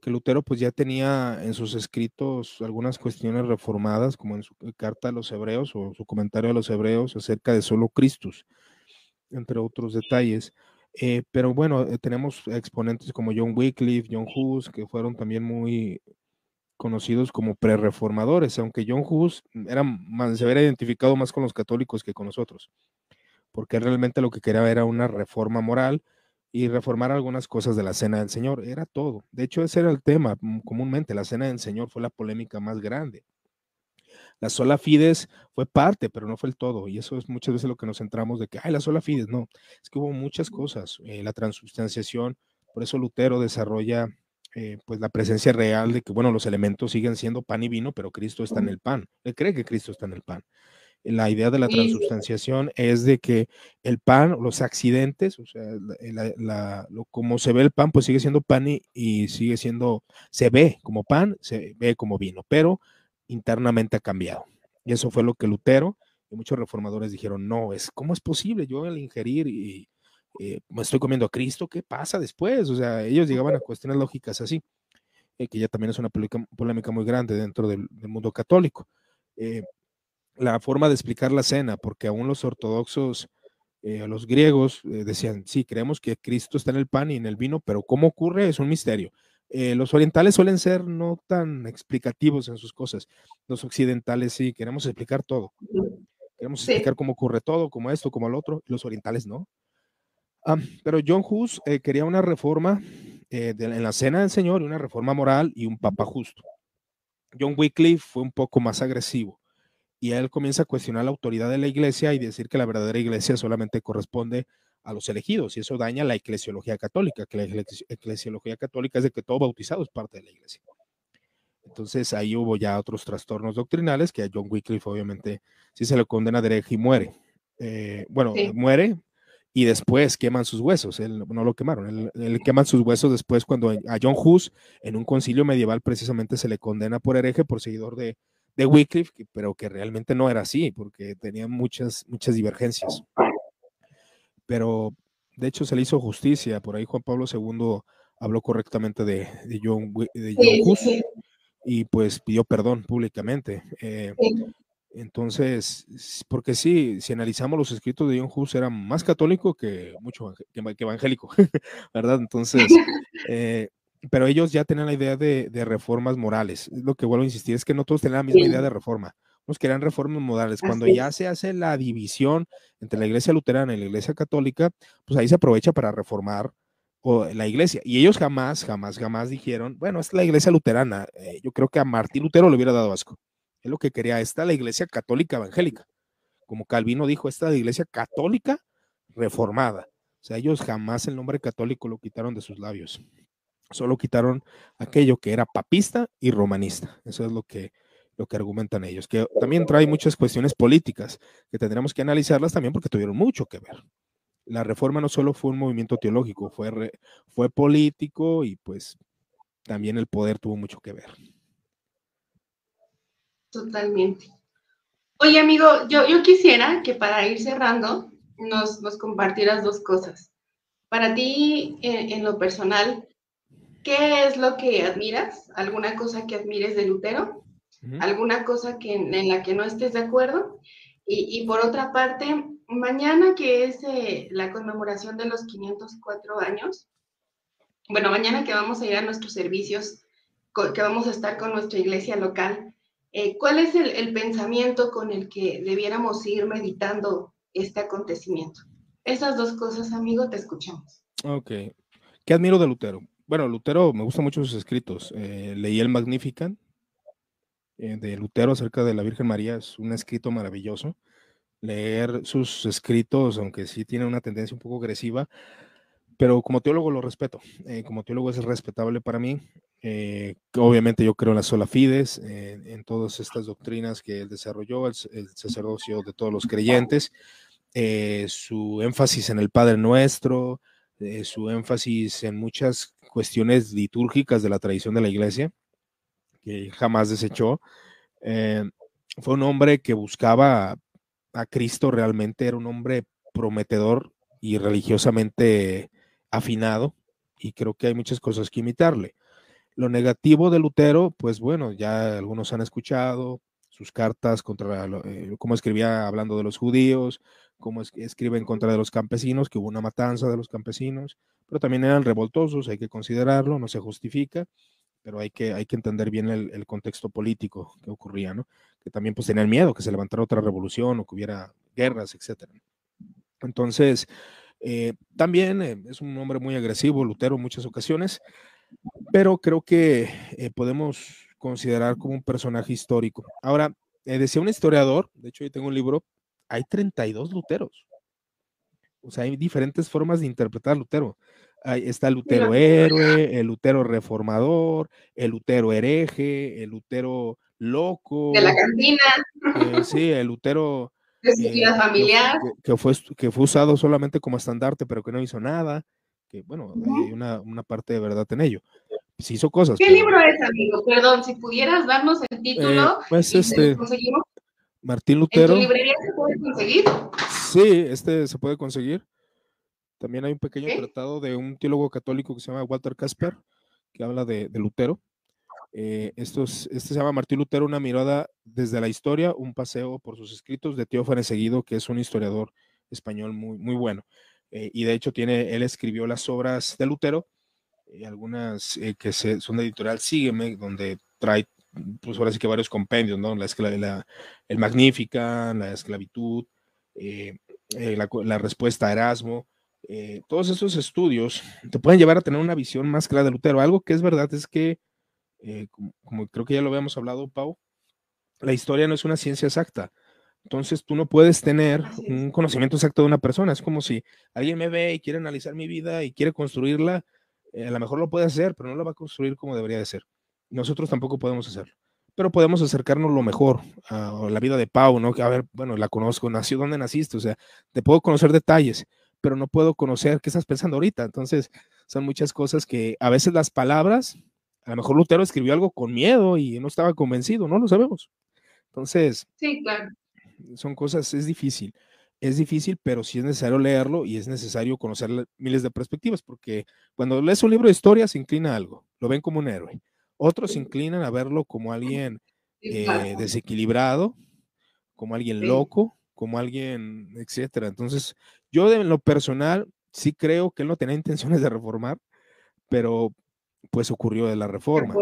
que, Lutero pues ya tenía en sus escritos algunas cuestiones reformadas, como en su carta a los hebreos o su comentario a los hebreos acerca de solo Cristus, entre otros detalles. Eh, pero bueno, eh, tenemos exponentes como John Wycliffe, John Hus, que fueron también muy conocidos como pre-reformadores, aunque John Hus era, se hubiera identificado más con los católicos que con nosotros, porque realmente lo que quería era una reforma moral y reformar algunas cosas de la cena del Señor. Era todo. De hecho, ese era el tema mm, comúnmente. La cena del Señor fue la polémica más grande. La sola fides fue parte, pero no fue el todo. Y eso es muchas veces lo que nos centramos de que, ay, la sola fides. No, es que hubo muchas cosas. Eh, la transubstanciación Por eso Lutero desarrolla eh, pues la presencia real de que, bueno, los elementos siguen siendo pan y vino, pero Cristo está en el pan. Él cree que Cristo está en el pan. La idea de la transubstanciación es de que el pan, los accidentes, o sea, lo, como se ve el pan, pues sigue siendo pan y, y, sigue siendo, se ve como pan, se ve como vino, pero internamente ha cambiado. Y eso fue lo que Lutero y muchos reformadores dijeron, no, es, ¿cómo es posible yo al ingerir y, eh, me estoy comiendo a Cristo, ¿qué pasa después? O sea, ellos llegaban a cuestiones lógicas así, eh, que ya también es una polémica muy grande dentro del, mundo católico. Eh, la forma de explicar la cena, porque aún los ortodoxos, los griegos decían, sí, creemos que Cristo está en el pan y en el vino, pero ¿cómo ocurre? Es un misterio. Los orientales suelen ser no tan explicativos en sus cosas. Los occidentales sí, queremos explicar todo. Queremos explicar cómo ocurre todo, como esto, como lo otro. Los orientales no. Ah, pero John Hus eh, quería una reforma eh, en la cena del Señor una reforma moral y un papa justo. John Wycliffe fue un poco más agresivo y él comienza a cuestionar la autoridad de la iglesia y decir que la verdadera iglesia solamente corresponde a los elegidos y eso daña la eclesiología católica, que la eclesiología católica es de que todo bautizado es parte de la iglesia. Entonces ahí hubo ya otros trastornos doctrinales que a John Wycliffe obviamente sí se le condena de hereje y muere. Eh, bueno, muere y después queman sus huesos. Él, no lo quemaron, él, queman sus huesos después cuando a John Hus en un concilio medieval precisamente se le condena por hereje, por seguidor de, de Wycliffe, pero que realmente no era así, porque tenía muchas, muchas divergencias. Pero de hecho se le hizo justicia, por ahí Juan Pablo II habló correctamente de, de John, de Hus y pues pidió perdón públicamente. Eh, entonces, porque sí, si analizamos los escritos de John Hus, era más católico que mucho que, evangélico, ¿verdad? Entonces, eh, pero ellos ya tenían la idea de, reformas morales. Lo que vuelvo a insistir es que no todos tenían la misma idea de reforma. Unos querían reformas morales. Cuando ya se hace la división entre la iglesia luterana y la iglesia católica, pues ahí se aprovecha para reformar la iglesia. Y ellos jamás, jamás, jamás dijeron, bueno, es la iglesia luterana. Eh, yo creo que a Martín Lutero le hubiera dado asco. Es lo que quería. Esta la iglesia católica evangélica. Como Calvino dijo, esta la iglesia católica reformada. O sea, ellos jamás el nombre católico lo quitaron de sus labios. Solo quitaron aquello que era papista y romanista. Eso es lo que, lo que argumentan ellos. Que también trae muchas cuestiones políticas que tendremos que analizarlas también porque tuvieron mucho que ver. La reforma no solo fue un movimiento teológico, fue, fue político y pues también el poder tuvo mucho que ver. Totalmente. Oye, amigo, yo, yo quisiera que para ir cerrando nos, nos compartieras dos cosas. Para ti, en, lo personal, ¿qué es lo que admiras? ¿Alguna cosa que admires de Lutero? ¿Alguna cosa que, en la que no estés de acuerdo? Y, y por otra parte, mañana que es eh, la conmemoración de los 504 años, bueno, mañana que vamos a ir a nuestros servicios, que vamos a estar con nuestra iglesia local, eh, ¿Cuál es el, pensamiento con el que debiéramos ir meditando este acontecimiento? Esas dos cosas, amigo, te escuchamos. Ok. ¿Qué admiro de Lutero? Bueno, Lutero, me gustan mucho sus escritos. Eh, leí el Magnificat eh, de Lutero acerca de la Virgen María, es un escrito maravilloso. Leer sus escritos, aunque sí tiene una tendencia un poco agresiva, pero como teólogo lo respeto. como teólogo es respetable para mí. Eh, obviamente yo creo en la sola fides, en todas estas doctrinas que él desarrolló, el, sacerdocio de todos los creyentes, eh, su énfasis en el Padre Nuestro, eh, su énfasis en muchas cuestiones litúrgicas de la tradición de la iglesia, que jamás desechó. fue un hombre que buscaba a Cristo realmente, era un hombre prometedor y religiosamente afinado, y creo que hay muchas cosas que imitarle. Lo negativo de Lutero, pues bueno, ya algunos han escuchado sus cartas contra, eh, cómo escribía hablando de los judíos, cómo escribe en contra de los campesinos, que hubo una matanza de los campesinos, pero también eran revoltosos, hay que considerarlo, no se justifica, pero hay que, hay que entender bien el, contexto político que ocurría, ¿no? Que también pues tenían miedo que se levantara otra revolución o que hubiera guerras, etcétera. Entonces, eh, también eh, es un hombre muy agresivo, Lutero, en muchas ocasiones, pero creo que eh, podemos considerar como un personaje histórico. Ahora, decía un historiador, de hecho yo tengo un libro, hay 32 Luteros. O sea, hay diferentes formas de interpretar Lutero. Ahí está el Lutero héroe, el Lutero reformador, el Lutero hereje, el Lutero loco. De la cantina. Eh, sí, el Lutero. De su vida eh, familiar. Que, que, fue, que fue usado solamente como estandarte, pero que no hizo nada. Que bueno, hay una, una parte de verdad en ello. Sí hizo cosas. ¿Qué pero... libro es, amigo? Perdón, si pudieras darnos el título. Eh, pues este. Martín Lutero. ¿En tu librería se puede conseguir? Sí, este se puede conseguir. También hay un pequeño tratado de un teólogo católico que se llama Walter Casper, que habla de, de Lutero. Eh, estos, este se llama Martín Lutero, una mirada desde la historia, un paseo por sus escritos de Teófanes Seguido, que es un historiador español muy, muy bueno. Eh, y de hecho tiene, él escribió las obras de Lutero, y algunas eh, que se, son de editorial Sígueme, donde trae, pues ahora sí que varios compendios, ¿no? La, la, el Magnífica, la esclavitud, la, la respuesta a Erasmo, eh, todos esos estudios te pueden llevar a tener una visión más clara de Lutero. Algo que es verdad es que, eh, como, como, creo que ya lo habíamos hablado, Pau, la historia no es una ciencia exacta. Entonces tú no puedes tener un conocimiento exacto de una persona. Es como si alguien me ve y quiere analizar mi vida y quiere construirla, eh, a lo mejor lo puede hacer, pero no lo va a construir como debería de ser. Nosotros tampoco podemos hacerlo. Pero podemos acercarnos lo mejor a, la vida de Pau, ¿no? Que a ver, bueno, la conozco, nació, ¿dónde naciste? O sea, te puedo conocer detalles, pero no puedo conocer qué estás pensando ahorita. Entonces, son muchas cosas que a veces las palabras, a lo mejor Lutero escribió algo con miedo y no estaba convencido, no lo sabemos. Entonces, sí, claro. son cosas, es difícil. Es difícil, pero sí es necesario leerlo y es necesario conocer miles de perspectivas, porque cuando lees un libro de historia se inclina a algo, lo ven como un héroe. Otros se inclinan a verlo como alguien eh, desequilibrado, como alguien loco, como alguien, etcétera. Entonces, yo de lo personal sí creo que él no tenía intenciones de reformar, pero pues ocurrió de la reforma.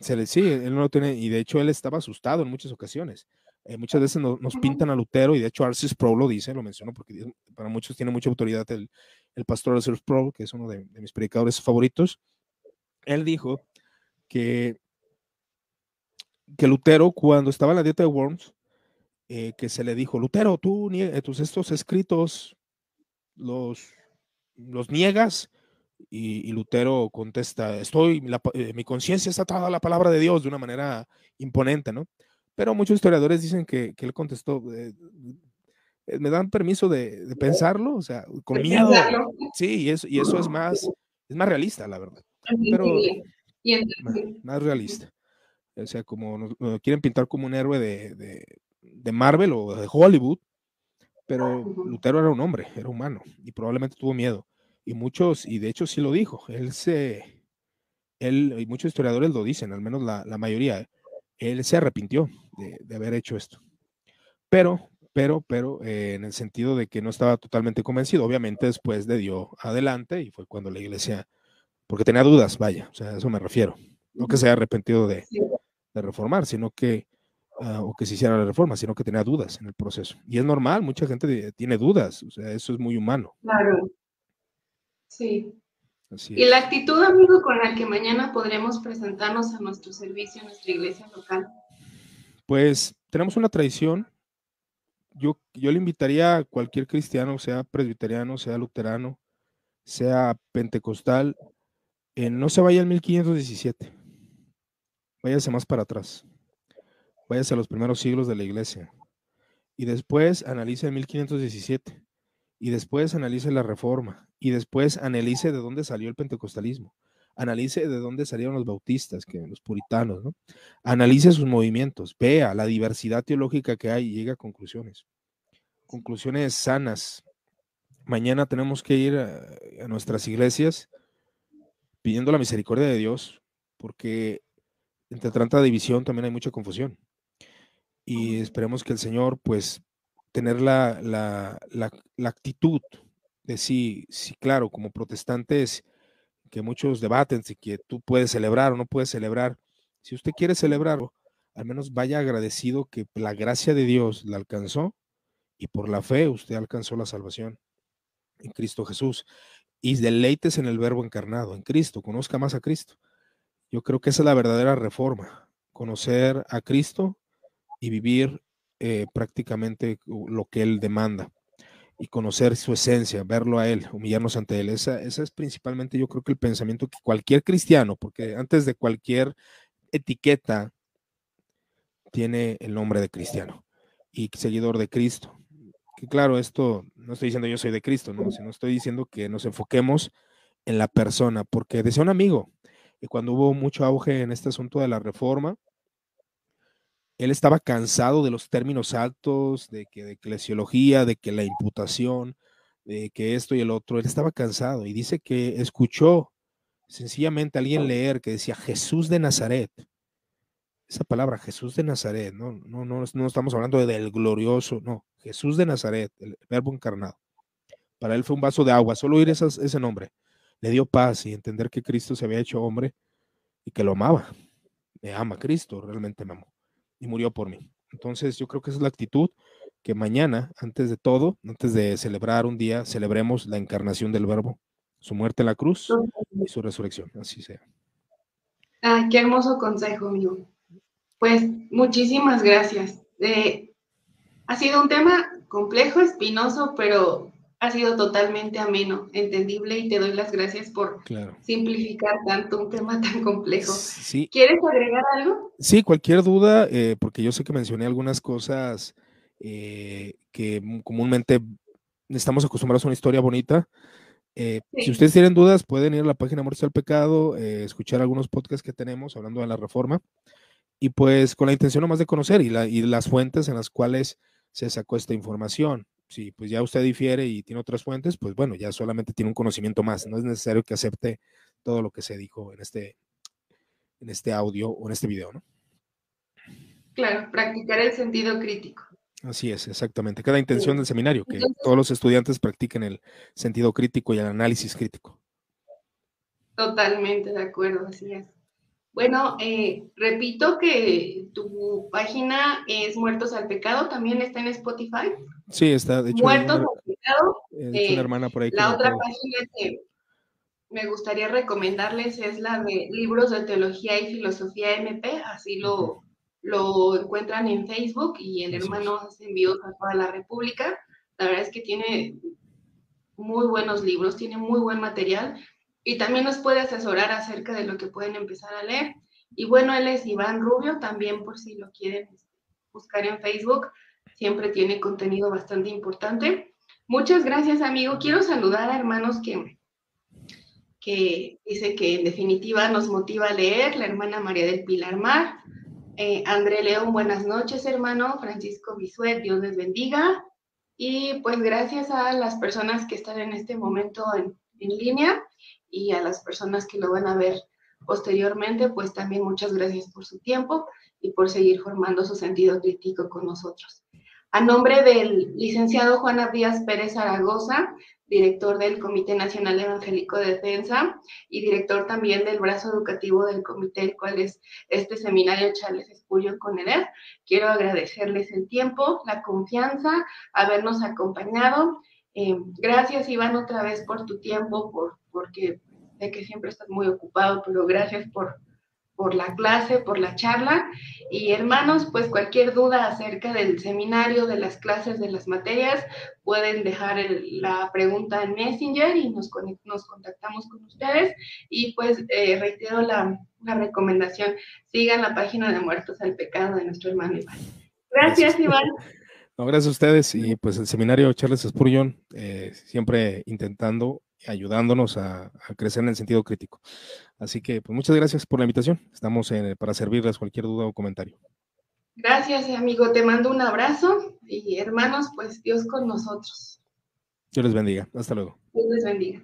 Se le, sí, él no tiene, y de hecho él estaba asustado en muchas ocasiones. Eh, muchas veces no, nos pintan a Lutero, y de hecho Arcis Pro lo dice, lo menciono porque para muchos tiene mucha autoridad el, el pastor Arcis Pro, que es uno de, de mis predicadores favoritos. Él dijo que, que Lutero, cuando estaba en la dieta de Worms, eh, que se le dijo, Lutero, tú tus estos escritos los, los niegas, y, y, Lutero contesta, estoy, la, eh, mi conciencia está atada a la palabra de Dios de una manera imponente, ¿no? Pero muchos historiadores dicen que, que él contestó, eh, me dan permiso de, de, pensarlo, o sea, con miedo. Sí, y eso, y eso es más, es más realista, la verdad. Pero más, más, realista. O sea, como nos, nos, quieren pintar como un héroe de, de, de Marvel o de Hollywood, pero Lutero era un hombre, era humano y probablemente tuvo miedo. Y muchos, y de hecho sí lo dijo, él se, él, y muchos historiadores lo dicen, al menos la, la mayoría, él se arrepintió de, de, haber hecho esto. Pero, pero, pero, eh, en el sentido de que no estaba totalmente convencido, obviamente después le dio adelante y fue cuando la iglesia, porque tenía dudas, vaya, o sea, a eso me refiero. No que se haya arrepentido de, de reformar, sino que uh, o que se hiciera la reforma, sino que tenía dudas en el proceso. Y es normal, mucha gente tiene dudas, o sea, eso es muy humano. Claro. Sí. Así y la actitud, amigo, con la que mañana podremos presentarnos a nuestro servicio, a nuestra iglesia local. Pues tenemos una tradición. Yo, yo le invitaría a cualquier cristiano, sea presbiteriano, sea luterano, sea pentecostal, eh, no se vaya al 1517. Váyase más para atrás váyase a los primeros siglos de la iglesia. Y después analice el 1517. Y después analice la reforma. Y después analice de dónde salió el pentecostalismo. Analice de dónde salieron los bautistas, que los puritanos, ¿no? Analice sus movimientos, vea la diversidad teológica que hay y llegue a conclusiones. Conclusiones sanas. Mañana tenemos que ir a, a nuestras iglesias pidiendo la misericordia de Dios, porque entre tanta división también hay mucha confusión y esperemos que el Señor, pues, tener la, la, la, la actitud de sí, sí, claro, como protestantes, que muchos debaten si que tú puedes celebrar o no puedes celebrar. Si usted quiere celebrarlo, al menos vaya agradecido que la gracia de Dios la alcanzó y por la fe usted alcanzó la salvación en Cristo Jesús. Y deleites en el verbo encarnado, en Cristo, conozca más a Cristo. Yo creo que esa es la verdadera reforma, conocer a Cristo y vivir eh, prácticamente lo que Él demanda. y conocer su esencia, verlo a Él, humillarnos ante Él. Esa, esa es principalmente yo creo que el pensamiento que cualquier cristiano, porque antes de cualquier etiqueta tiene el nombre de cristiano y seguidor de Cristo. Que claro, esto no estoy diciendo yo soy de Cristo, no, sino estoy diciendo que nos enfoquemos en la persona, porque decía un amigo, y cuando hubo mucho auge en este asunto de la reforma, él estaba cansado de los términos altos, de que de eclesiología, de que la imputación, de que esto y el otro, él estaba cansado y dice que escuchó sencillamente a alguien leer que decía Jesús de Nazaret. Esa palabra, Jesús de Nazaret, no, no, no, no estamos hablando de del glorioso, no, Jesús de Nazaret, el verbo encarnado. Para él fue un vaso de agua, solo oír ese nombre le dio paz y entender que Cristo se había hecho hombre y que lo amaba. Me ama Cristo, realmente me amó y murió por mí. Entonces yo creo que esa es la actitud que mañana, antes de todo, antes de celebrar un día, celebremos la encarnación del Verbo, su muerte en la cruz y su resurrección. Así sea. Qué hermoso consejo, amigo. Pues muchísimas gracias. Eh, ha sido un tema complejo, espinoso, pero ha sido totalmente ameno, entendible y te doy las gracias por simplificar tanto un tema tan complejo. ¿Quieres agregar algo? Sí, cualquier duda, eh, porque yo sé que mencioné algunas cosas eh, que comúnmente estamos acostumbrados a una historia bonita. Eh, si ustedes tienen dudas, pueden ir a la página Muerte al Pecado, escuchar algunos podcasts que tenemos hablando de la reforma y pues con la intención nomás de conocer y, y las fuentes en las cuales se sacó esta información si pues ya usted difiere y tiene otras fuentes, pues bueno, ya solamente tiene un conocimiento más. No es necesario que acepte todo lo que se dijo en este, en este audio o en este video, ¿no? Claro, practicar el sentido crítico. Así es, exactamente. Cada intención del seminario, que todos los estudiantes practiquen el sentido crítico y el análisis crítico. Totalmente de acuerdo, así es. Bueno, eh, repito que tu página es Muertos al Pecado, también está en Spotify. Sí, está, de hecho. Muertos. Eh, hermana por ahí. La otra página que me gustaría recomendarles es la de Libros de Teología y Filosofía MP, así lo, lo encuentran en Facebook y el hermano hace envíos a toda la República. La verdad es que tiene muy buenos libros, tiene muy buen material y también nos puede asesorar acerca de lo que pueden empezar a leer. Y bueno, él es Iván Rubio, también por si lo quieren este, buscar en Facebook, siempre tiene contenido bastante importante. Muchas gracias, amigo. Quiero saludar a hermanos que, que dice que en definitiva nos motiva a leer, la hermana María del Pilar Mar, eh, André León, buenas noches, hermano, Francisco Bisuet, Dios les bendiga. Y pues gracias a las personas que están en este momento en, en línea y a las personas que lo van a ver posteriormente, pues también muchas gracias por su tiempo y por seguir formando su sentido crítico con nosotros. A nombre del licenciado Juan Abdías Pérez Zaragoza, director del Comité Nacional Evangélico de Defensa y director también del brazo educativo del comité, el cual es este seminario Charles Spurgeon con EDER. Quiero agradecerles el tiempo, la confianza, habernos acompañado. Eh, gracias, Iván, otra vez por tu tiempo, por porque sé que siempre estás muy ocupado, pero gracias por, por la clase, por la charla. Y hermanos, pues cualquier duda acerca del seminario, de las clases, de las materias, pueden dejar la pregunta en Messenger y nos, nos contactamos con ustedes. Y pues eh, reitero la, la, recomendación, sigan la página de Muertos al Pecado de nuestro hermano Iván. Gracias, Iván. No, gracias a ustedes y pues el seminario Charles Spurgeon, eh, siempre intentando ayudándonos a, crecer en el sentido crítico. Así que, pues muchas gracias por la invitación. Estamos para servirles cualquier duda o comentario. Gracias, amigo. Te mando un abrazo y hermanos, pues Dios con nosotros. Dios les bendiga. Hasta luego. Dios les bendiga.